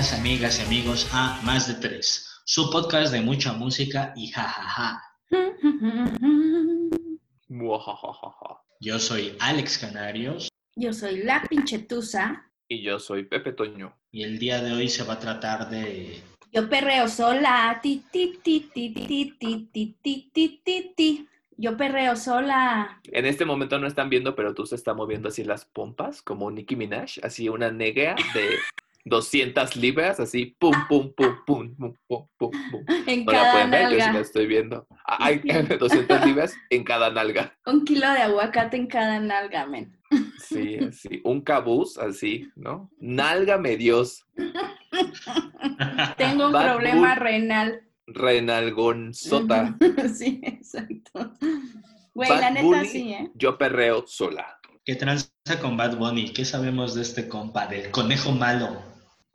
Bienvenidas amigas y amigos a Más de Tres, su podcast de mucha música y jajaja. Yo soy Alex Canarios Yo soy la pinchetusa. Y yo soy Pepe Toño. y el día de hoy se va a tratar de... Yo perreo sola. Ti, ti, ti, ti, ti, ti, ti, ti, ti, ti, ti. Yo perreo sola. En este momento no están viendo, pero tú se está moviendo así las pompas, como Nicki Minaj, así una negra de 200 libras, así pum, pum, pum, pum, pum, pum, pum, pum. En No la cada pueden ver, yo sí la estoy viendo. Hay 200 libras en cada nalga. Un kilo de aguacate en cada nalga, men. Sí, así. Un cabuz, así, ¿no? Nálgame Dios. Tengo un Bad problema Bunny. renal. Renalgonzota. Sí, exacto. Güey, Bad la neta sí, ¿eh? Yo perreo sola. ¿Qué tranza con Bad Bunny? ¿Qué sabemos de este compa, del conejo malo?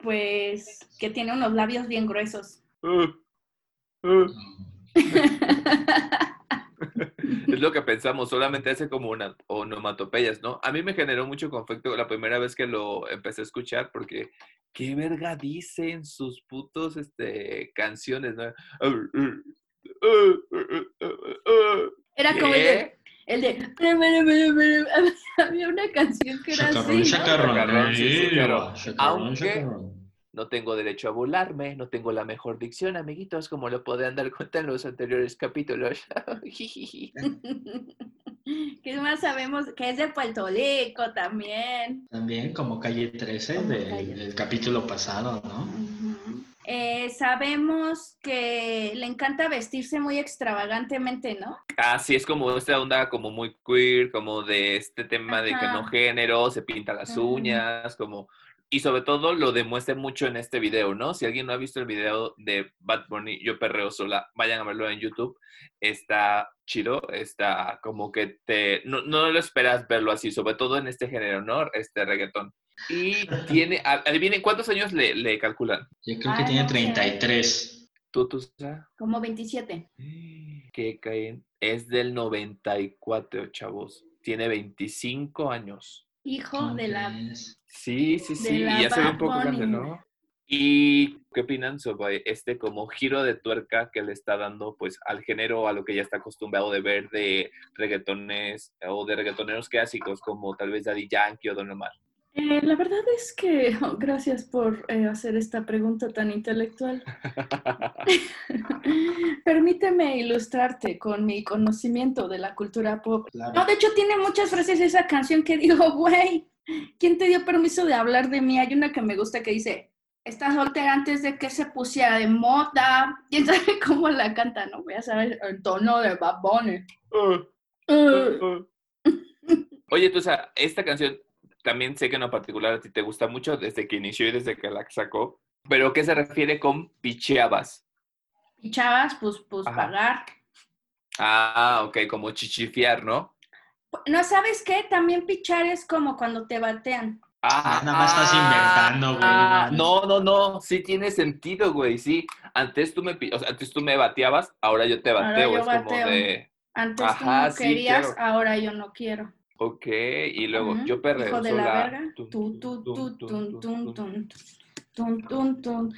Pues que tiene unos labios bien gruesos. Uh, uh. Es lo que pensamos, solamente hace como una onomatopeyas, ¿no? A mí me generó mucho conflicto la primera vez que lo empecé a escuchar porque qué verga dicen sus putos este, canciones, ¿no? Era como el de, ¿Qué? El de... Había una canción que era Chacarrón, así, ¿no? chacarrón, Chacarrón, sí, sí, pero chacarrón, aunque- chacarrón. No tengo derecho a burlarme, no tengo la mejor dicción, amiguitos, como lo podrán dar cuenta en los anteriores capítulos. ¿Qué más sabemos? Que es de Puerto Rico también. También como Calle 13 Como de- Calle. del capítulo pasado, ¿no? Eh, sabemos que le encanta vestirse muy extravagantemente, ¿no? Ah, sí, es como esta onda como muy queer, como de este tema de que no género, se pinta las uñas, como... Y sobre todo lo demuestra mucho en este video, ¿no? Si alguien no ha visto el video de Bad Bunny, Yo Perreo Sola, vayan a verlo en YouTube. Está chido, está como que te... No, no lo esperas verlo así, sobre todo en este género, ¿no? Este reggaetón. Y tiene... Adivinen, ¿cuántos años le, le calculan? Yo creo que Ay, tiene no sé. 33. ¿Tú, tú sabes? Como 27. que caen es del 94, chavos. Tiene 25 años. Hijo de la... Sí, sí, sí. Y ya se ve un poco grande. ¿no? ¿Y qué opinan sobre este como giro de tuerca que le está dando pues al género, a lo que ya está acostumbrado de ver de reggaetones o de reggaetoneros clásicos como tal vez Daddy Yankee o Don Omar? Eh, la verdad es que gracias por eh, hacer esta pregunta tan intelectual. Permíteme ilustrarte con mi conocimiento de la cultura pop. claro. No, de hecho tiene muchas frases esa canción que digo, güey, ¿quién te dio permiso de hablar de mí? Hay una que me gusta que dice, estás soltera antes de que se pusiera de moda. ¿Quién sabe cómo la canta? No voy a saber el tono de Bad Bunny. Uh, Oye, tú, o sea, esta canción también sé que en lo particular a ti te gusta mucho desde que inició y desde que la sacó, pero ¿qué se refiere con picheabas? y chavas, pues, pues Ajá. pagar. Ah, ok, como chichifiar, ¿no? No, ¿sabes qué? También pichar es como cuando te batean. Ah, nada más estás inventando, güey, ah, no, no, no, sí tiene sentido, güey, sí. Antes tú me, o sea, antes tú me bateabas, ahora yo te Ahora bateo, yo es como de, Antes Ajá, tú no querías, ahora yo no quiero. Ok, y luego Ujú. yo perreo Hijo de sola. la verga. Tun, tun, tun.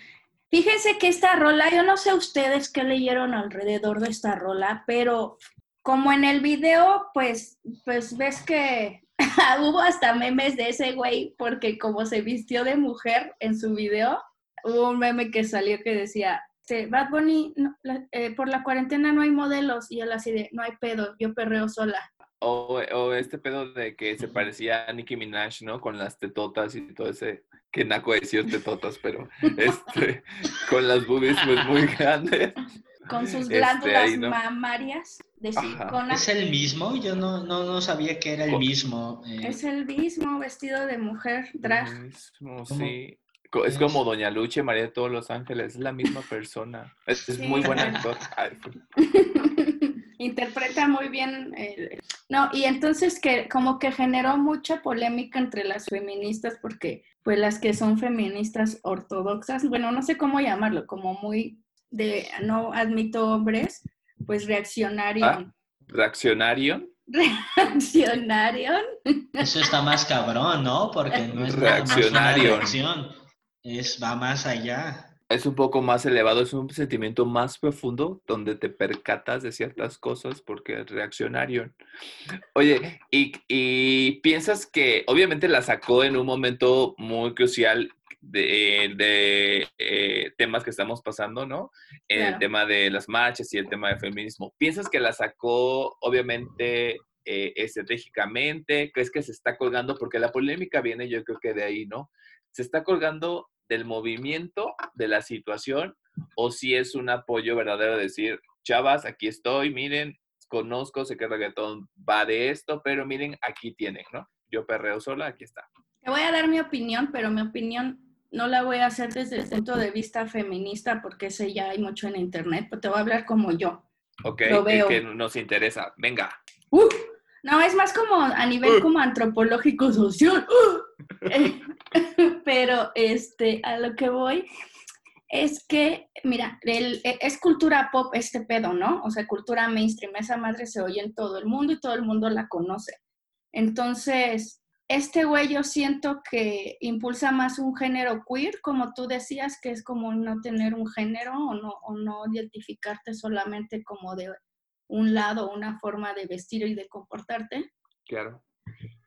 Fíjense que esta rola, yo no sé ustedes qué leyeron alrededor de esta rola, pero como en el video, pues, pues ves que hubo hasta memes de ese güey, porque como se vistió de mujer en su video, hubo un meme que salió que decía, Bad Bunny, no, la- eh, por la cuarentena no hay modelos, y él así de, no hay pedo, yo perreo sola. O, o este pedo de que se parecía a Nicki Minaj, ¿no? Con las tetotas y todo ese, que naco decir tetotas, pero este, con las boobies pues muy grandes. Con sus Este, glándulas ahí, ¿no? mamarias de silicona. ¿Es el mismo? Yo no, no, no sabía que era el mismo. eh, Es el mismo vestido de mujer, drag. Mismo, ¿Cómo? sí. Es como Doña Luche, María de todos los ángeles, es la misma persona. Es, es muy Sí. buen actor. Ay, Interpreta muy bien. el- No, y entonces que como que generó mucha polémica entre las feministas porque pues las que son feministas ortodoxas, bueno, no sé cómo llamarlo, como muy de no admito hombres, pues reaccionaron. Reaccionario. Reaccionaron. Eso está más cabrón, ¿no? Porque no es nada más una Reaccionario. reacción. es, va más allá. Es un poco más elevado, es un sentimiento más profundo donde te percatas de ciertas cosas porque es reaccionario. Oye, y, y piensas que obviamente la sacó en un momento muy crucial de, de eh, temas que estamos pasando, ¿no? El tema de las marchas y el tema del feminismo. ¿Piensas que la sacó, obviamente, eh, estratégicamente? ¿Crees que se está colgando? Porque la polémica viene, yo creo que de ahí, ¿no? ¿Se está colgando del movimiento, de la situación, o si es un apoyo verdadero de decir, chavas, aquí estoy, miren, conozco, sé que el reggaetón va de esto, pero miren, aquí tienen, ¿no? Yo perreo sola, aquí está. Te voy a dar mi opinión, pero mi opinión no la voy a hacer desde el punto de vista feminista, porque ese ya hay mucho en internet, pero te voy a hablar como yo. Ok, Lo veo. que nos interesa. Venga. ¡Uh! No, es más como a nivel Uh. como antropológico social. ¡Uh! Pero este, a lo que voy es que, mira, el- e- es cultura pop este pedo, ¿no? O sea, cultura mainstream. Esa madre se oye en todo el mundo y todo el mundo la conoce. Entonces, este güey yo siento que impulsa más un género queer, como tú decías, que es como no tener un género o no, o no identificarte solamente como de un lado, una forma de vestir y de comportarte. Claro.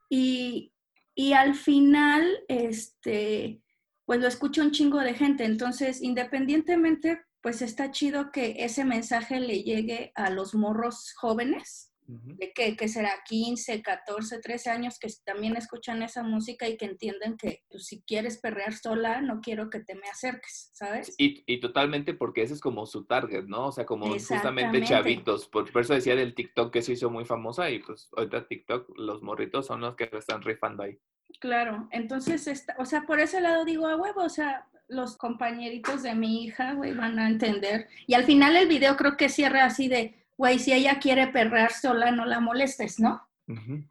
Y, y al final, este, pues lo escucha un chingo de gente. Entonces, independientemente, pues está chido que ese mensaje le llegue a los morros jóvenes. De que, que será 15, 14, 13 años, que también escuchan esa música y que entienden que pues, si quieres perrear sola, no quiero que te me acerques, ¿sabes? Y, y totalmente porque ese es como su target, ¿no? O sea, como justamente chavitos. Por, por eso decía del TikTok que se hizo muy famosa y pues ahorita TikTok, los morritos son los que lo están rifando ahí. Claro, entonces, esta- o sea, por ese lado digo a huevo, o sea, los compañeritos de mi hija, güey, van a entender. Y al final el video creo que cierra así de, güey, si ella quiere perrear sola, no la molestes, ¿no?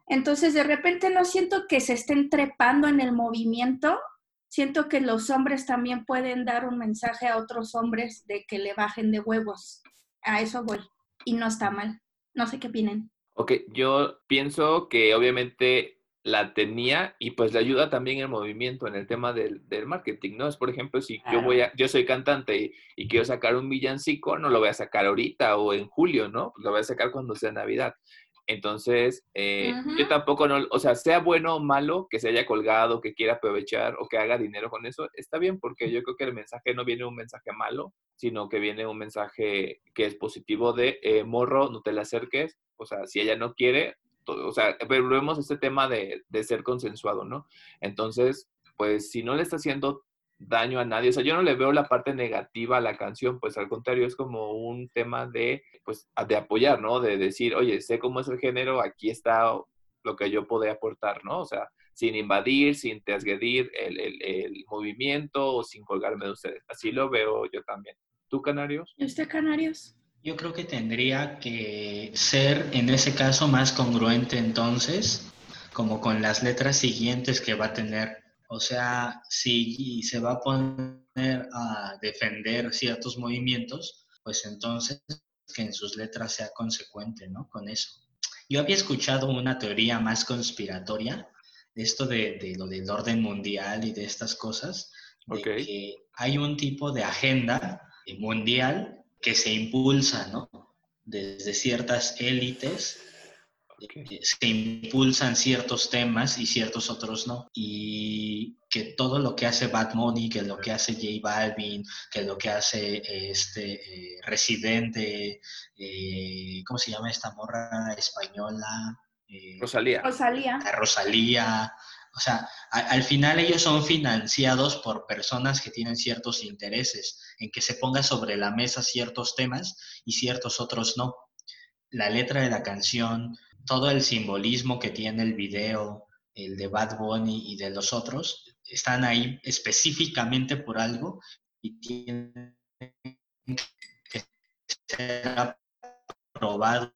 Entonces, de repente no siento que se estén trepando en el movimiento, siento que los hombres también pueden dar un mensaje a otros hombres de que le bajen de huevos. A eso voy. Y no está mal. No sé qué opinen. Ok, yo pienso que obviamente la tenía y pues le ayuda también el movimiento en el tema del, del marketing, ¿no? Es por ejemplo, si yo voy a, yo soy cantante y, y quiero sacar un villancico, no lo voy a sacar ahorita o en julio, ¿no? Lo voy a sacar cuando sea Navidad. Entonces, eh, yo tampoco no, o sea, sea bueno o malo que se haya colgado, que quiera aprovechar o que haga dinero con eso, está bien porque yo creo que el mensaje no viene un mensaje malo, sino que viene un mensaje que es positivo de eh, morro, no te le acerques, o sea, si ella no quiere, o sea, pero vemos este tema de, de ser consensuado, ¿no? Entonces, pues si no le está haciendo daño a nadie, o sea, yo no le veo la parte negativa a la canción, pues al contrario, es como un tema de, pues, a- de apoyar, ¿no? De decir, oye, sé cómo es el género, aquí está lo que yo puedo aportar, ¿no? O sea, sin invadir, sin transgredir el, el- el movimiento o sin colgarme de ustedes. Así lo veo yo también. ¿Tú, Canarios? ¿Y usted, Canarios? Yo creo que tendría que ser en ese caso más congruente entonces, como con las letras siguientes que va a tener. O sea, si se va a poner a defender ciertos movimientos, pues entonces que en sus letras sea consecuente, ¿no? Con eso. Yo había escuchado una teoría más conspiratoria, de esto de, de lo del orden mundial y de estas cosas, de Ok. que hay un tipo de agenda mundial que se impulsa, ¿no? Desde ciertas élites Ok. eh, se impulsan ciertos temas y ciertos otros no. Y que todo lo que hace Bad Bunny, que lo que hace J Balvin, que lo que hace este eh, Residente, eh, ¿cómo se llama esta morra española? Eh, Rosalía. Rosalía. Rosalía. O sea, a- al final ellos son financiados por personas que tienen ciertos intereses en que se ponga sobre la mesa ciertos temas y ciertos otros no. La letra de la canción, todo el simbolismo que tiene el video, el de Bad Bunny y de los otros, están ahí específicamente por algo y tienen que ser aprobados,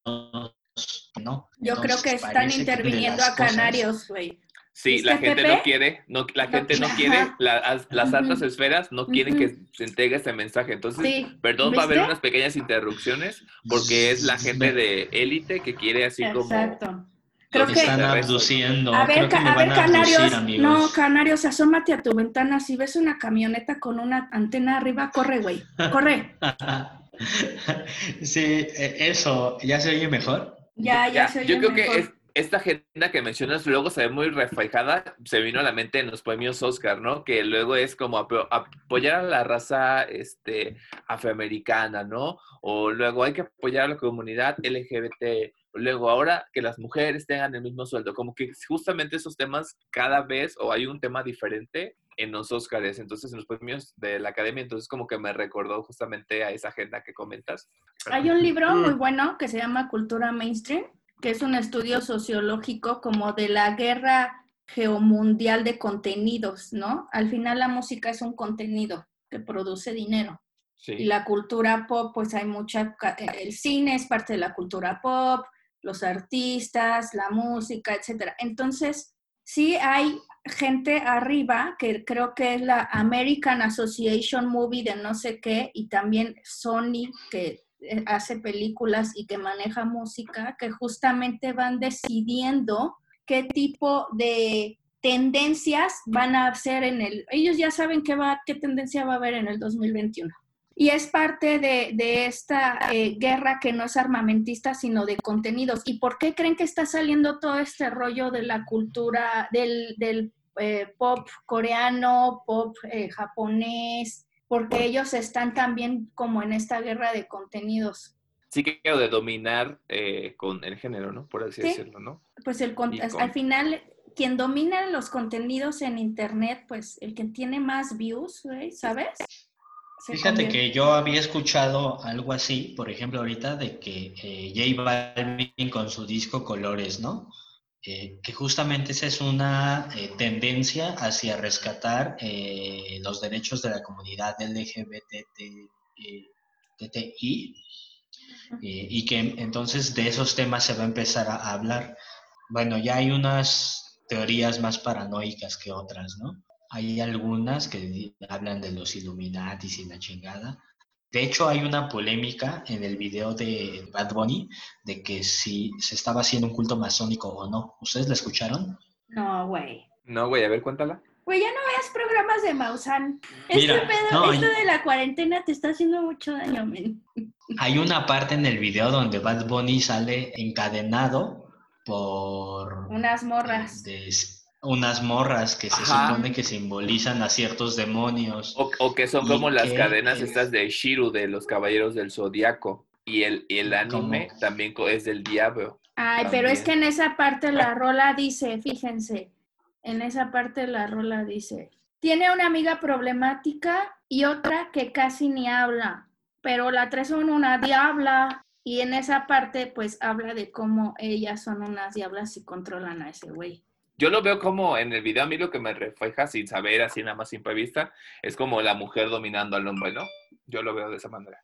¿no? Yo creo que están que interviniendo a Canarios, güey. Sí, la ¿Viste, gente Pepe? no quiere, no, la No gente no quiere. las, altas esferas no quieren que se entregue este mensaje. Entonces, Sí. perdón, va a haber ¿Viste? unas pequeñas interrupciones porque es la gente de élite que quiere así como Exacto. Creo que- Están abduciendo. A ver, Creo que a ver, abducir, canarios. amigos. No, canarios, asómate a tu ventana. Si ves una camioneta con una antena arriba, corre, güey. Corre. sí, eh, eso. ¿Ya se oye mejor? Ya, ya, se yo oye creo mejor. que es- esta agenda que mencionas luego se ve muy reflejada, se vino a la mente en los premios Oscar, ¿no? Que luego es como apo- apoyar a la raza este, afroamericana, ¿no? O luego hay que apoyar a la comunidad LGBT. Luego ahora que las mujeres tengan el mismo sueldo, como que justamente esos temas cada vez o hay un tema diferente en los Oscars, entonces en los premios de la academia, entonces como que me recordó justamente a esa agenda que comentas. Hay un libro Mm. muy bueno que se llama Cultura Mainstream, que es un estudio sociológico como de la guerra geomundial de contenidos, ¿no? Al final la música es un contenido que produce dinero. Sí. Y la cultura pop, pues hay mucha, el cine es parte de la cultura pop, los artistas, la música, etcétera. Entonces, sí hay gente arriba, que creo que es la American Association Movie de no sé qué, y también Sony, que hace películas y que maneja música, que justamente van decidiendo qué tipo de tendencias van a hacer en el... Ellos ya saben qué, va, qué tendencia va a haber en el 2021. Y es parte de, de esta eh, guerra que no es armamentista, sino de contenidos. ¿Y por qué creen que está saliendo todo este rollo de la cultura, del, del eh, pop coreano, pop eh, japonés? Porque ellos están también como en esta guerra de contenidos. Sí que de dominar eh, con el género, ¿no? Por así Sí. decirlo, ¿no? Pues el con- al final, quien domina los contenidos en Internet, pues el que tiene más views, ¿sabes? Se Fíjate convierte- que yo había escuchado algo así, por ejemplo, ahorita de que eh, J Balvin con su disco Colores, ¿no? Eh, que justamente esa es una eh, tendencia hacia rescatar eh, los derechos de la comunidad LGBTI y que entonces de esos temas se va a empezar a hablar. Bueno, ya hay unas teorías más paranoicas que otras, ¿no? Hay algunas que hablan de los Illuminatis y la chingada. De hecho, hay una polémica en el video de Bad Bunny de que si se estaba haciendo un culto masónico o no. ¿Ustedes la escucharon? No, güey. No, güey, a ver, cuéntala. Güey, ya no veas programas de Maussan. Mira, este pedo, no, esto de la cuarentena te está haciendo mucho daño, men. Hay una parte en el video donde Bad Bunny sale encadenado por Unas morras. de- unas morras que se Ajá. supone que simbolizan a ciertos demonios. O, o que son ¿Y como las cadenas es? estas de Shiru, de los Caballeros del Zodiaco. Y el, y el anime ¿Cómo? también es del diablo. Ay, pero es que en esa parte la rola dice, fíjense, en esa parte la rola dice, tiene una amiga problemática y otra que casi ni habla, pero la tres son una diabla. Y en esa parte, pues habla de cómo ellas son unas diablas y controlan a ese güey. Yo lo veo como en el video, a mí lo que me refleja sin saber, así nada más simple vista, es como la mujer dominando al hombre, ¿no? Yo lo veo de esa manera.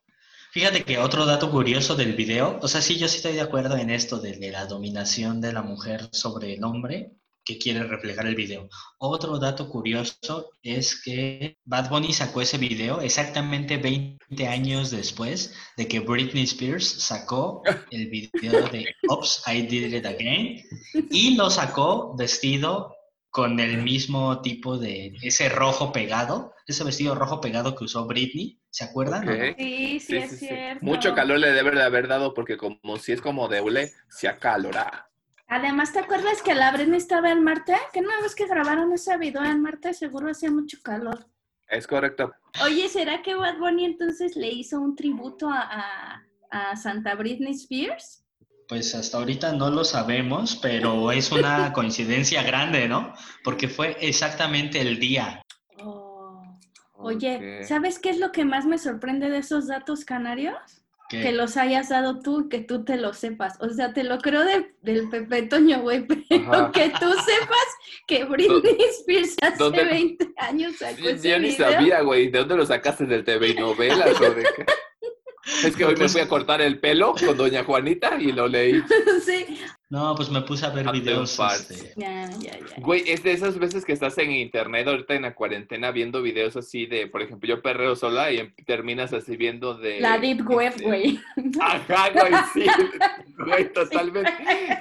Fíjate que otro dato curioso del video, o sea, sí, yo sí estoy de acuerdo en esto de la dominación de la mujer sobre el hombre que quiere reflejar el video. Otro dato curioso es que Bad Bunny sacó ese video exactamente 20 años después de que Britney Spears sacó el video de Oops, I Did It Again y lo sacó vestido con el mismo tipo de ese rojo pegado, ese vestido rojo pegado que usó Britney, ¿se acuerdan? Sí, sí, Sí, es sí, sí. cierto. Mucho calor le debe de haber dado porque como si es como de hule, se acalora. Además, ¿te acuerdas que la Britney estaba en Marte? ¿Que no ves que grabaron ese video en Marte? Seguro hacía mucho calor. Es correcto. Oye, ¿será que Bad Bunny entonces le hizo un tributo a, a- a Santa Britney Spears? Pues hasta ahorita no lo sabemos, pero es una coincidencia grande, ¿no? Porque fue exactamente el día. Oh. Oye. ¿sabes qué es lo que más me sorprende de esos datos canarios? Que, Que los hayas dado tú y que tú te lo sepas. O sea, te lo creo de- del Pepe Toño, güey, pero Ajá. que tú sepas que Britney Spears hace ¿Dónde? 20 años sacó Yo, ni video. sabía, güey, ¿de dónde lo sacaste? ¿Del TV y novelas o de qué? Es que hoy me fui a cortar el pelo con doña Juanita y lo leí. sí. No, pues me puse a ver A videos. este, Ya, ya, ya. Güey, es de esas veces que estás en internet ahorita en la cuarentena viendo videos así de, por ejemplo, yo perreo sola y em- terminas así viendo de... La Deep Web, este, güey. Ajá, güey, sí. Güey, totalmente.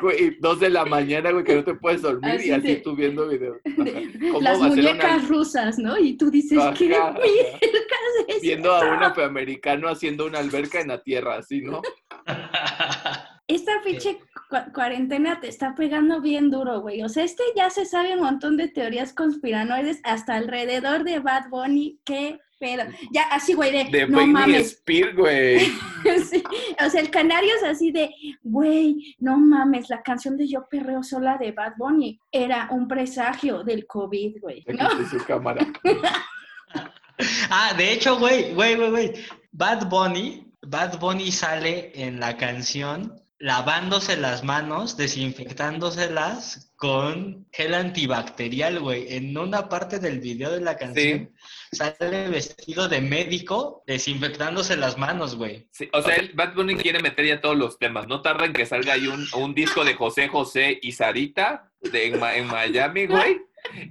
Güey, dos de la mañana, güey, que no te puedes dormir Así y así de- tú viendo videos. de- ¿Cómo las una- muñecas rusas, ¿no? Y tú dices, ¿qué Ajá, ajá. mierdas es Viendo a un afroamericano haciendo una alberca en la tierra, así, ¿no? Esta pinche cua- cuarentena te está pegando bien duro, güey. O sea, este ya se sabe un montón de teorías conspiranoides hasta alrededor de Bad Bunny. ¿Qué pedo? Ya, así, güey, de, De no Britney mames. Spears, güey. Sí, O sea, el canario es así de, güey, no mames, la canción de Yo Perreo Sola de Bad Bunny era un presagio del COVID, güey. Aquí ¿no? está su cámara. Ah, de hecho, güey, güey, güey, güey. Bad Bunny, Bad Bunny sale en la canción lavándose las manos, desinfectándoselas con gel antibacterial, güey. En una parte del video de la canción sale vestido de médico desinfectándose las manos, güey. Sí, o sea, el Bad Bunny quiere meter ya todos los temas. No tarda en que salga ahí un, un disco de José José y Sarita de, en, Ma- en Miami, güey.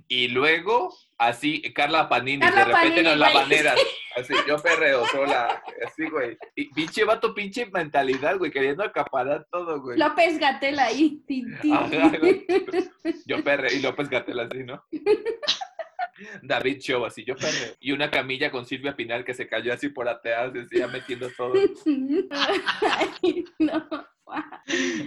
Y luego, así, Carla Panini, Carla de repente Panini, en las. Así, yo perreo sola. Así, güey. Y pinche vato, pinche mentalidad, güey, queriendo acaparar todo, güey. López Gatel ahí. tin, tin. Ajá, güey. Yo perreo. Y López Gatel así, ¿no? David Show, así, yo perreo. Y una camilla con Silvia Pinal que se cayó así por atrás, decía, metiendo todo. Ay, no.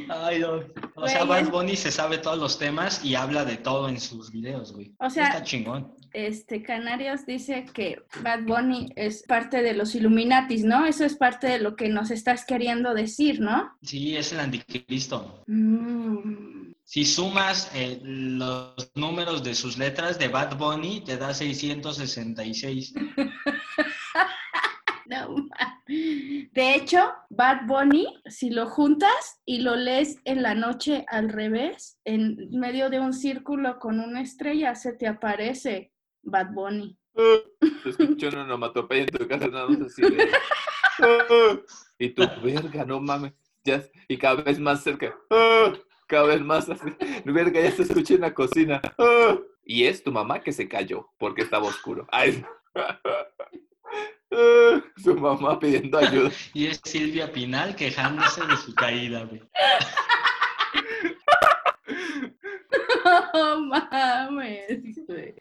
Ay, no. O sea, Bad Bunny se sabe todos los temas y habla de todo en sus videos, güey. O sea- Está chingón. Este, Canarios dice que Bad Bunny es parte de los Illuminatis, ¿no? Eso es parte de lo que nos estás queriendo decir, ¿no? Sí, es el anticristo. Mm. Si sumas eh, los números de sus letras de Bad Bunny, te da 666. No, de hecho, Bad Bunny, si lo juntas y lo lees en la noche al revés, en medio de un círculo con una estrella, se te aparece Bad Bunny. Te escucho una onomatopeya en tu casa, nada más así de... Y tu verga, no mames. Ya, y cada vez más cerca. Cada vez más así. Verga, ya se escucha en la cocina. Y es tu mamá que se cayó porque estaba oscuro. Ay. Su mamá pidiendo ayuda. Y es Silvia Pinal quejándose de su caída, güey. No mames, güey.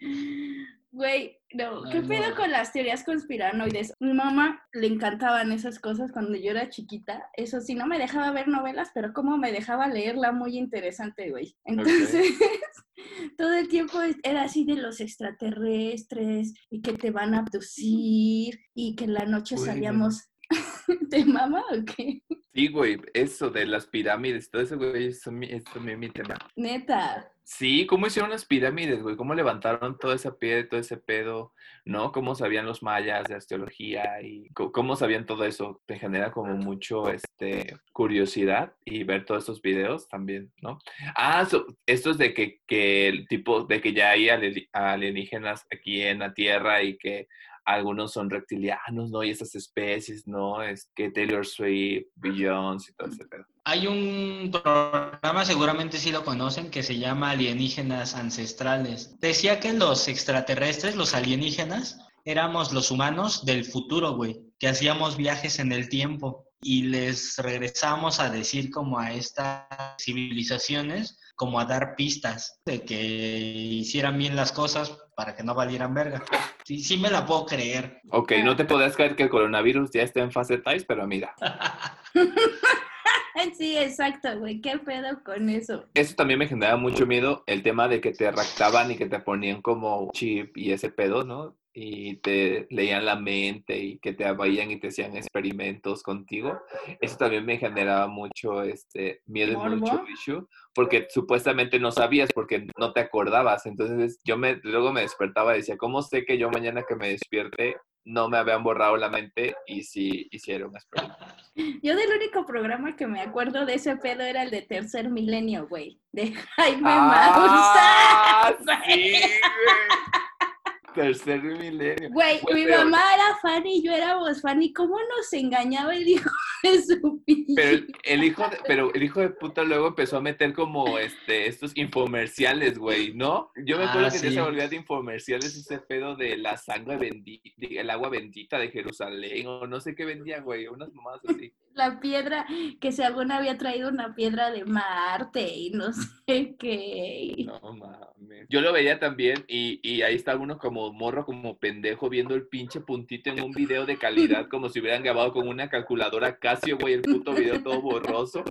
Güey, no, ¿qué pedo con las teorías conspiranoides? Mi mamá le encantaban esas cosas cuando yo era chiquita. Eso sí, no me dejaba ver novelas, pero como me dejaba leerla muy interesante, güey. Entonces, todo el tiempo era así de los extraterrestres y que te van a abducir y que en la noche salíamos. ¿De mamá o qué? Sí, güey, eso de las pirámides, todo eso, güey, eso, mi- eso mi, tema. Neta. Sí, ¿cómo hicieron las pirámides, güey? ¿Cómo levantaron toda esa piedra, todo ese pedo, ¿no? ¿Cómo sabían los mayas de astrología y cómo sabían todo eso? Te genera como mucho, este, curiosidad y ver todos estos videos también, ¿no? Ah, so- esto es de que, que el tipo, de que ya hay alienígenas aquí en la Tierra y que algunos son reptilianos, ¿no? Y esas especies, ¿no? Es que Taylor Swift, Beyoncé y todo ese pedo. Hay un programa, seguramente sí lo conocen, que se llama Alienígenas Ancestrales. Decía que los extraterrestres, los alienígenas, éramos los humanos del futuro, güey, que hacíamos viajes en el tiempo y les regresamos a decir como a estas civilizaciones, como a dar pistas de que hicieran bien las cosas para que no valieran verga. Sí, sí me la puedo creer. Ok, no te podrás creer que el coronavirus ya está en fase 3, pero mira, Sí, exacto, güey. ¿Qué pedo con eso? eso también me generaba mucho miedo, el tema de que te raptaban y que te ponían como chip y ese pedo, ¿no? Y te leían la mente y que te veían y te hacían experimentos contigo. Eso también me generaba mucho este, miedo y mucho issue, porque supuestamente no sabías, porque no te acordabas. Entonces yo me, luego me despertaba y decía, ¿cómo sé que yo mañana que me despierte no me habían borrado la mente y si hicieron un experimento? Yo del único programa que me acuerdo de ese pedo era el de Tercer Milenio, güey. De Jaime ¡Ah, Maussan. sí! Tercer milenio. Güey, mi mamá era fan y yo éramos fan. ¿Y cómo nos engañaba el hijo de su pinche? Pero el, hijo de, pero el hijo de puta luego empezó a meter como este estos infomerciales, güey, ¿no? Yo me acuerdo Ah, que ya se volvía de infomerciales ese pedo de la sangre bendita, el agua bendita de Jerusalén, o no sé qué vendía, güey, unas mamadas así. La piedra, que si alguna había traído una piedra de Marte y no sé qué. No mames. Yo lo veía también y, y ahí está uno como morro, como pendejo, viendo el pinche puntito en un video de calidad, como si hubieran grabado con una calculadora Casio, güey, el puto video todo borroso.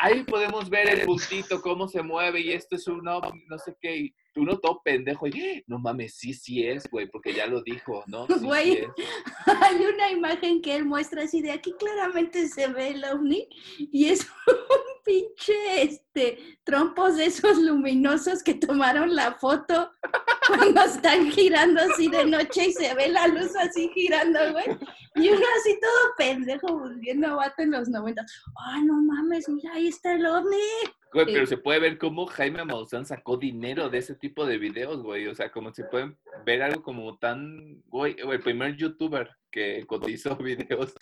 Ahí podemos ver el puntito, cómo se mueve y esto es un ovni, no sé qué. Uno todo pendejo y, no mames, sí, sí es, güey, porque ya lo dijo, ¿no? Sí, Güey. Hay una imagen que él muestra así de aquí claramente se ve el ovni y es un pinche este trompos de esos luminosos que tomaron la foto cuando están girando así de noche y se ve la luz así girando, güey. Y uno así todo pendejo volviendo a vato en los 90. ¡Ah, no mames! Mira, ahí está el ovni. Güey, pero se puede ver cómo Jaime Maussan sacó dinero de ese tipo de videos, güey. O sea, como se pueden ver algo como tan, güey, el primer youtuber que cotizó videos.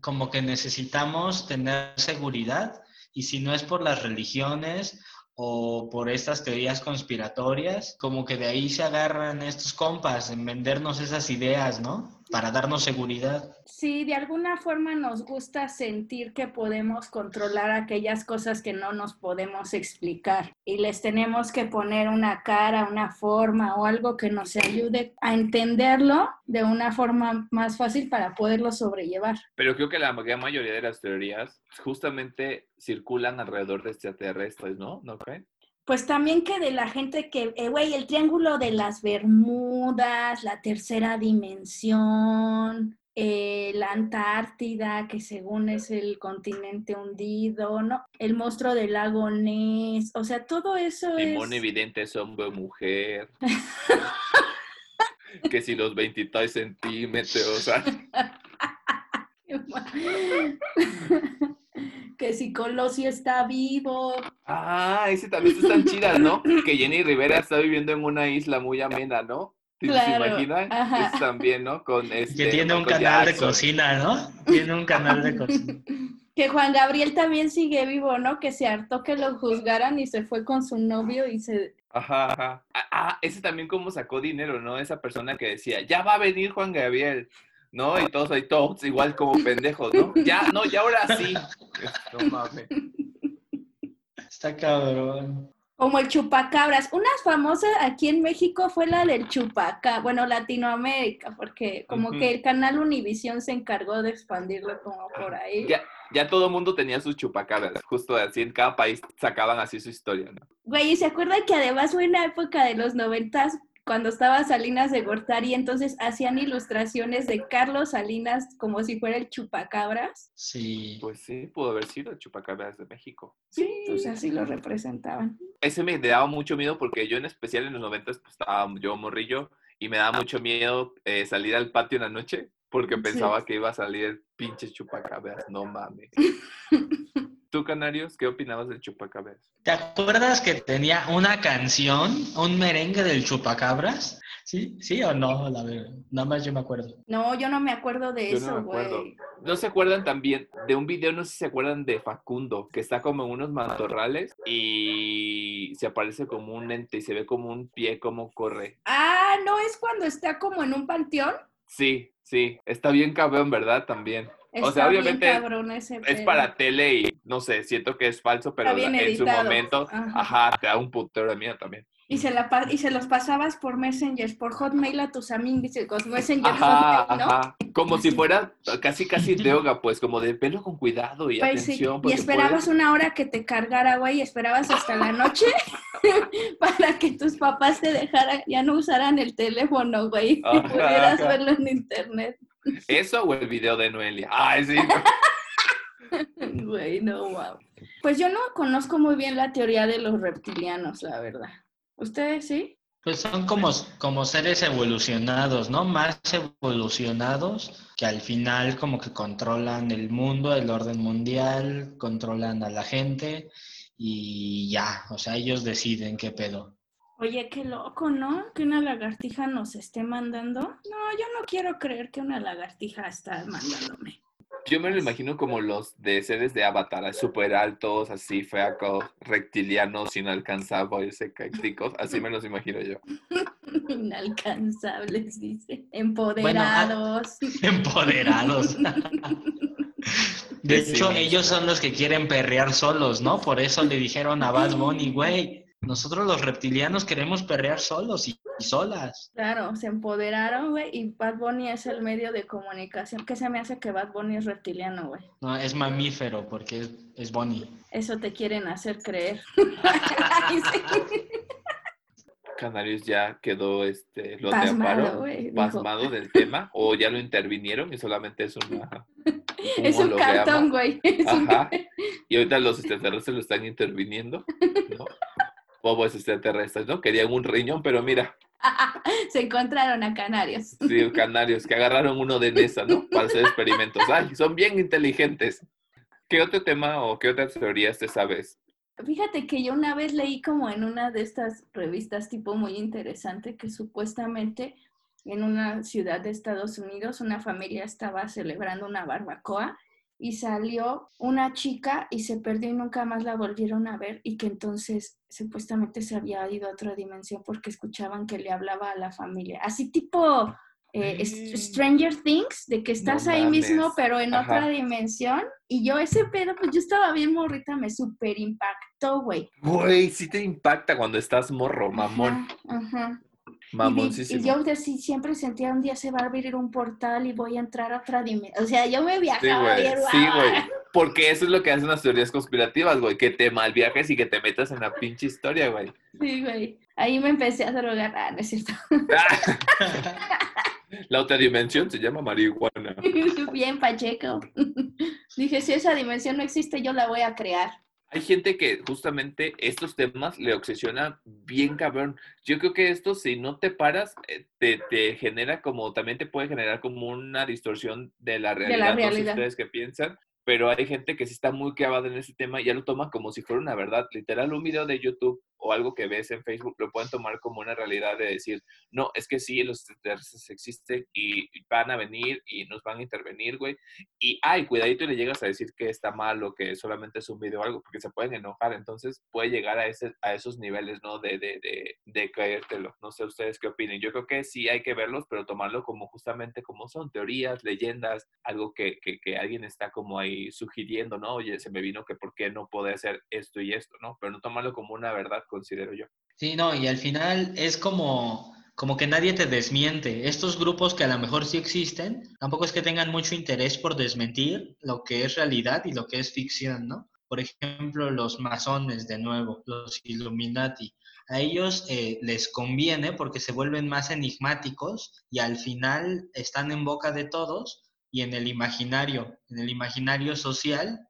Como que necesitamos tener seguridad y si no es por las religiones o por estas teorías conspiratorias, como que de ahí se agarran estos compas en vendernos esas ideas, ¿no? Para darnos seguridad. Sí, de alguna forma nos gusta sentir que podemos controlar aquellas cosas que no nos podemos explicar y les tenemos que poner una cara, una forma o algo que nos ayude a entenderlo de una forma más fácil para poderlo sobrellevar. Pero creo que la gran mayoría de las teorías justamente circulan alrededor de extraterrestres, ¿no? ¿No creen? Pues también que de la gente que, eh, güey, el triángulo de las Bermudas, la tercera dimensión, eh, la Antártida, que según es el continente hundido, ¿no? El monstruo del lago Ness, o sea, todo eso es... Limón evidente es hombre o mujer. que si los 23 centímetros, o sea, que si Colosio está vivo. Ah, ese también están chidas, ¿no? Que Jenny Rivera está viviendo en una isla muy amena, ¿no? ¿Sí Claro, ¿Se imaginan? ajá. También, ¿no? Con este, Que tiene un canal de cocina, ¿no? Tiene un canal de cocina. Que Juan Gabriel también sigue vivo, ¿no? Que se hartó que lo juzgaran y se fue con su novio y se... Ajá, ajá. Ah, ah, ese también como sacó dinero, ¿no? Esa persona que decía, ya va a venir Juan Gabriel, ¿no? Y todos ahí, todos igual como pendejos, ¿no? Ya, no, ya ahora sí. No mames. Está cabrón. Como el chupacabras. Una famosa aquí en México fue la del chupacabra, bueno, Latinoamérica, porque como que el canal Univisión se encargó de expandirlo como por ahí. Ya, ya todo el mundo tenía sus chupacabras, justo así, en cada país sacaban así su historia, ¿no? Güey, ¿y se acuerdan que además fue una época de los noventas cuando estaba Salinas de Gortari, entonces hacían ilustraciones de Carlos Salinas como si fuera el chupacabras? Sí. Pues sí, pudo haber sido el chupacabras de México. Sí, pues así lo representaban. ese me daba mucho miedo porque yo en especial en los 90 pues, estaba yo morrillo y me daba mucho miedo eh, salir al patio en la noche porque Sí. pensaba que iba a salir el pinche chupacabras, no mames. ¿Tú, Canarios, qué opinabas del chupacabras? ¿Te acuerdas que tenía una canción, un merengue del chupacabras? ¿Sí? ¿Sí o no? La verdad, nada más yo me acuerdo. No, yo no me acuerdo de Yo no eso, me acuerdo. güey. ¿No se acuerdan también de un video, no sé si se acuerdan de Facundo, que está como en unos matorrales y se aparece como un ente y se ve como un pie como corre? Ah, ¿no es cuando está como en un panteón? Sí, sí, está bien cabrón, ¿verdad? También. Está O sea, bien obviamente cabrón ese Es para tele y no sé, siento que es falso, pero en su momento, Ajá. ajá, te da un putero de miedo también. Y se, la, y se los pasabas por Messenger, por Hotmail a tus amigos, Messenger Ajá, Hotmail, ¿no? ajá. Como si fuera casi, casi droga, pues, como de pelo con cuidado y Pues sí, atención. Y esperabas una hora que te cargara, güey, y esperabas hasta la noche para que tus papás te dejaran, ya no usaran el teléfono, güey, y pudieras verlo en internet. Eso o el video de Noelia. Ay, sí. Güey, no, wow. Pues yo no conozco muy bien la teoría de los reptilianos, la verdad. ¿Ustedes sí? Pues son como, como seres evolucionados, ¿no? Más evolucionados que al final como que controlan el mundo, el orden mundial, controlan a la gente y ya, o sea, ellos deciden qué pedo. Oye, qué loco, ¿no? Que una lagartija nos esté mandando. No, yo no quiero creer que una lagartija está mandándome. Yo me lo imagino como los de seres de Avatar, súper altos, así feacos, reptilianos, inalcanzables, secácticos. Así me los imagino yo. Inalcanzables, dice. Empoderados. Empoderados. De Sí, hecho, sí. ellos son los que quieren perrear solos, ¿no? Por eso le dijeron a Bad Bunny, güey, nosotros los reptilianos queremos perrear solos y, y solas. Claro, se empoderaron, güey, y Bad Bunny es el medio de comunicación. ¿Qué se me hace que Bad Bunny es reptiliano, güey? No, es mamífero porque es, es Bunny. Eso te quieren hacer creer. Canarios ya quedó este, lo de Pasmado, Amparo, güey, dijo. pasmado del tema, o ya lo intervinieron y solamente es una, Es un cartón, güey. Es un- Ajá. Y ahorita los extraterrestres lo están interviniendo, ¿no? Bobos extraterrestres, ¿no? Querían un riñón, pero mira, Se encontraron a canarios. sí, canarios que agarraron uno de Nesa, ¿no? Para hacer experimentos. ¡Ay, son bien inteligentes! ¿Qué otro tema o qué otras teorías te sabes? Fíjate que yo una vez leí como en una de estas revistas tipo muy interesante que supuestamente en una ciudad de Estados Unidos una familia estaba celebrando una barbacoa y salió una chica y se perdió y nunca más la volvieron a ver y que entonces supuestamente se había ido a otra dimensión porque escuchaban que le hablaba a la familia. Así tipo eh, Mm. Stranger Things, de que estás ahí mismo pero en otra dimensión. Y yo ese pedo, pues yo estaba bien morrita, me super impactó, güey. Güey, sí te impacta cuando estás morro, mamón. Ajá, ajá. Y Mamoncísimo. Y, yo decí- siempre sentía un día se va a abrir un portal y voy a entrar a otra dimensión. O sea, yo me Sí, viajaba güey, bien, sí, güey. Porque eso es lo que hacen las teorías conspirativas, güey. Que te malviajes y que te metas en la pinche historia, güey. Sí, güey. Ahí me empecé a drogar. Ah, no es cierto. La otra dimensión se llama marihuana. bien, Pacheco. Dije, si esa dimensión no existe, yo la voy a crear. Hay gente que justamente estos temas le obsesionan bien cabrón. Yo creo que esto, si no te paras, eh, te, te genera como, también te puede generar como una distorsión de la realidad. la No sé realidad. ustedes qué piensan, pero hay gente que sí está muy clavada en ese tema y ya lo toma como si fuera una verdad. Literal, un video de YouTube o algo que ves en Facebook lo pueden tomar como una realidad de decir, no, es que sí, los extraterrestres existen y van a venir y nos van a intervenir, güey. Y, ay, cuidadito y le llegas a decir que está mal o que solamente es un video o algo, porque se pueden enojar. Entonces puede llegar a, ese, a esos niveles, ¿no? De, de, de, de creértelo. No sé ustedes qué opinen. Yo creo que sí hay que verlos, pero tomarlo como justamente como son teorías, leyendas, algo que, que, que alguien está como ahí sugiriendo, ¿no? Oye, se me vino que por qué no puede hacer esto y esto, ¿no? Pero no tomarlo como una verdad, considero yo. Sí, no, y al final es como, como que nadie te desmiente. Estos grupos que a lo mejor sí existen, tampoco es que tengan mucho interés por desmentir lo que es realidad y lo que es ficción, ¿no? Por ejemplo, los masones, de nuevo, los Illuminati. A ellos eh, les conviene porque se vuelven más enigmáticos y al final están en boca de todos y en el imaginario, en el imaginario social,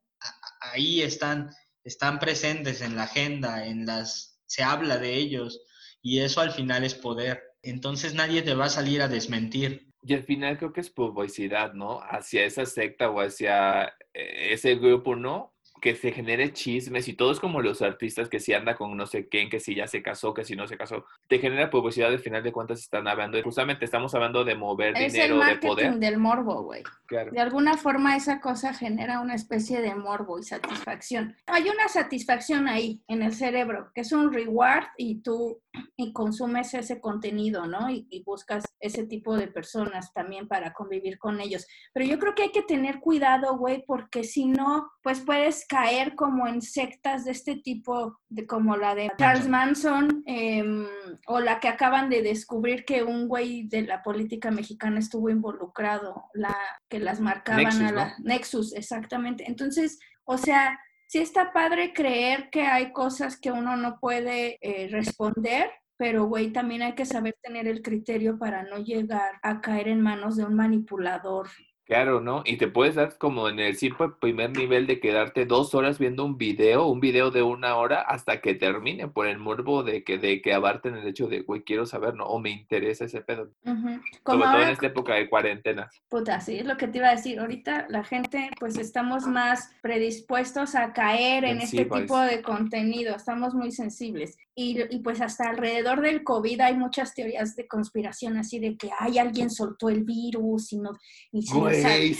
ahí están, están presentes en la agenda, en las se habla de ellos y eso al final es poder. Entonces nadie te va a salir a desmentir. Y al final creo que es publicidad, ¿no? Hacia esa secta o hacia eh, ese grupo, ¿no? Que se genere chismes y todo es como los artistas que si anda con no sé quién, que si ya se casó, que si no se casó. Te genera publicidad, al final de cuentas están hablando, justamente estamos hablando de mover Es el dinero, de marketing poder. del morbo, güey. Claro. De alguna forma esa cosa genera una especie de morbo y satisfacción. Hay una satisfacción ahí en el cerebro, que es un reward y tú y consumes ese contenido, ¿no? Y, y buscas ese tipo de personas también para convivir con ellos. Pero yo creo que hay que tener cuidado, güey, porque si no, pues puedes caer como en sectas de este tipo, de como la de Charles Manson, em, o la que acaban de descubrir que un güey de la política mexicana estuvo involucrado, la que las marcaban Nexus, a la Nexus, exactamente. Entonces, o sea, sí está padre creer que hay cosas que uno no puede eh, responder, pero güey, también hay que saber tener el criterio para no llegar a caer en manos de un manipulador Claro, ¿no? Y te puedes dar como en el simple primer nivel de quedarte dos horas viendo un video, un video de una hora hasta que termine por el morbo de que, de que abarten el hecho de, güey, quiero saber, ¿no? O me interesa ese pedo. Ujú. Sobre Como todo en esta época de cuarentena. puta, sí, es lo que te iba a decir. Ahorita la gente, pues estamos más predispuestos a caer en este tipo de contenido, estamos muy sensibles. Y, y, pues hasta alrededor del COVID hay muchas teorías de conspiración, así de que hay alguien soltó el virus y no... Y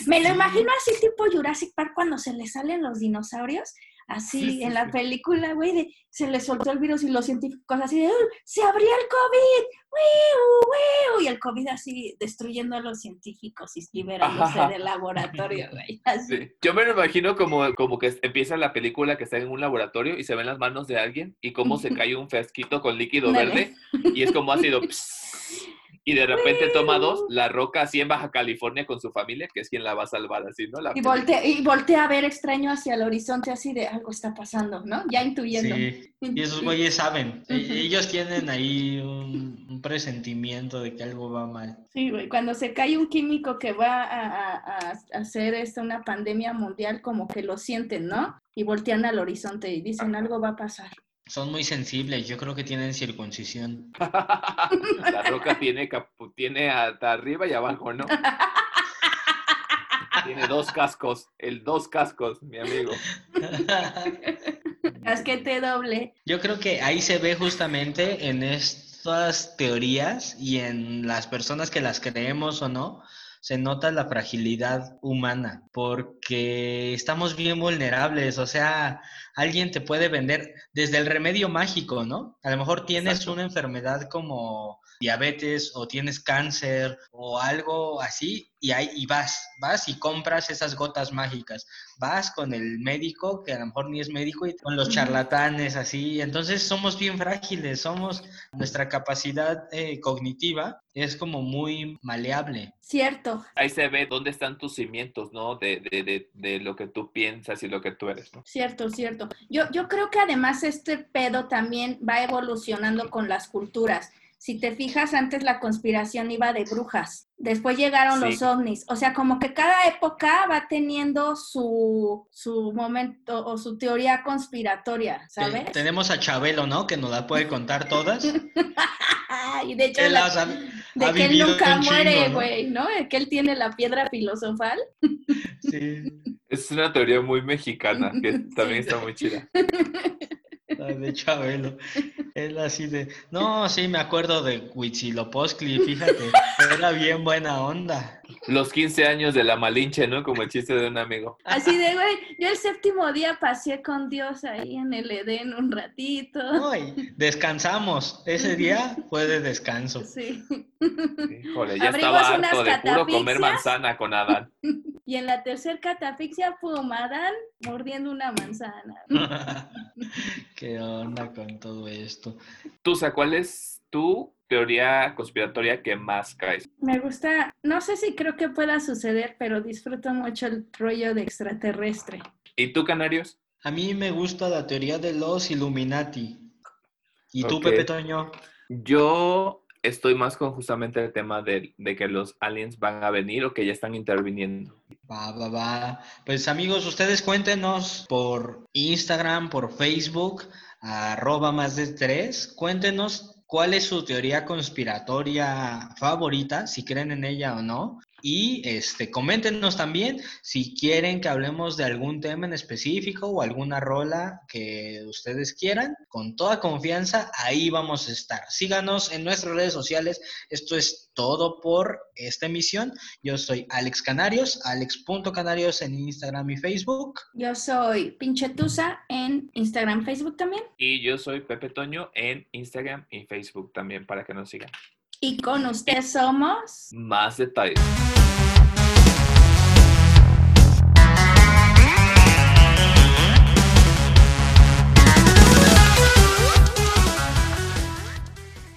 Me lo imagino así tipo Jurassic Park cuando se le salen los dinosaurios, así Sí, sí, en la sí. película, güey, de se le soltó el virus y los científicos así de, "Uh, se abrió el COVID, ¡Wiu, wiu", y el COVID así destruyendo a los científicos y liberándose Ajá. del laboratorio, güey. Yo me lo imagino como, como que empieza la película que está en un laboratorio y se ven las manos de alguien y cómo se cae un frasquito con líquido verde y es como ácido. y de repente toma dos, la roca así en Baja California con su familia, que es quien la va a salvar así, ¿no? La Y voltea, y voltea a ver extraño hacia el horizonte así de algo está pasando, ¿no? Ya intuyendo. Sí, y esos güeyes saben. E-. Ellos tienen ahí un, un presentimiento de que algo va mal. Sí, güey, cuando se cae un químico que va a, a- a hacer esta una pandemia mundial, como que lo sienten, ¿no? Y voltean al horizonte y dicen algo va a pasar. Son muy sensibles, yo creo que tienen circuncisión. la roca tiene, capu- tiene hasta arriba y abajo, ¿no? tiene dos cascos, el dos cascos, mi amigo. Casquete doble. Yo creo que ahí se ve justamente en estas teorías y en las personas que las creemos o no, se nota la fragilidad humana, porque estamos bien vulnerables, o sea, alguien te puede vender desde el remedio mágico, ¿no? A lo mejor tienes Exacto. una enfermedad como diabetes o tienes cáncer o algo así y ahí y vas, vas y compras esas gotas mágicas. Vas con el médico que a lo mejor ni es médico y con los charlatanes así, entonces somos bien frágiles, somos nuestra capacidad eh, cognitiva es como muy maleable. Cierto, Ahí se ve dónde están tus cimientos, ¿no? De, de, de, de lo que tú piensas y lo que tú eres, ¿no? cierto, cierto. Yo, yo creo que además este pedo también va evolucionando con las culturas. Si te fijas, antes la conspiración iba de brujas, después llegaron Sí. los ovnis, o sea, como que cada época va teniendo su, su momento o su teoría conspiratoria, ¿sabes? tenemos a Chabelo, ¿no? Que nos la puede contar todas. y de hecho, Él la- ha- de ha que él nunca muere, ¿no? güey, ¿no? De que él tiene la piedra filosofal. Sí, Es una teoría muy mexicana que también Sí. está muy chida. de Chabelo. Él así de, no, sí, me acuerdo de Huitzilopochtli, fíjate, era bien buena onda. Los 15 años de la Malinche, ¿no? Como el chiste de un amigo. Así de, güey, yo el séptimo día pasé con Dios ahí en el Edén un ratito. No, y descansamos, ese día fue de descanso. Sí. Híjole, ya Abrimos estaba harto de puro comer manzana con Adán. Y en la tercer catafixia, pum, Adán mordiendo una manzana. ¿Qué onda con todo esto? Tusa, ¿cuál es tu teoría conspiratoria que más caes? Me gusta, no sé si creo que pueda suceder, pero disfruto mucho el rollo de extraterrestre. ¿Y tú, Canarios? A mí me gusta la teoría de los Illuminati. ¿Y tú. Pepe Toño? Yo estoy más con justamente el tema de, de que los aliens van a venir o que ya están interviniendo. Va, va, va. Pues amigos, ustedes cuéntenos por Instagram, por Facebook, arroba más de tres. Cuéntenos cuál es su teoría conspiratoria favorita, si creen en ella o no. Y este, coméntenos también si quieren que hablemos de algún tema en específico o alguna rola que ustedes quieran. Con toda confianza, ahí vamos a estar. Síganos en nuestras redes sociales. Esto es todo por esta emisión. Yo soy Alex Canarios, alex.canarios en Instagram y Facebook. Yo soy Pinche Tusa en Instagram, Facebook también. Y yo soy Pepe Toño en Instagram y Facebook también para que nos sigan. Y con ustedes somos... Más detalles.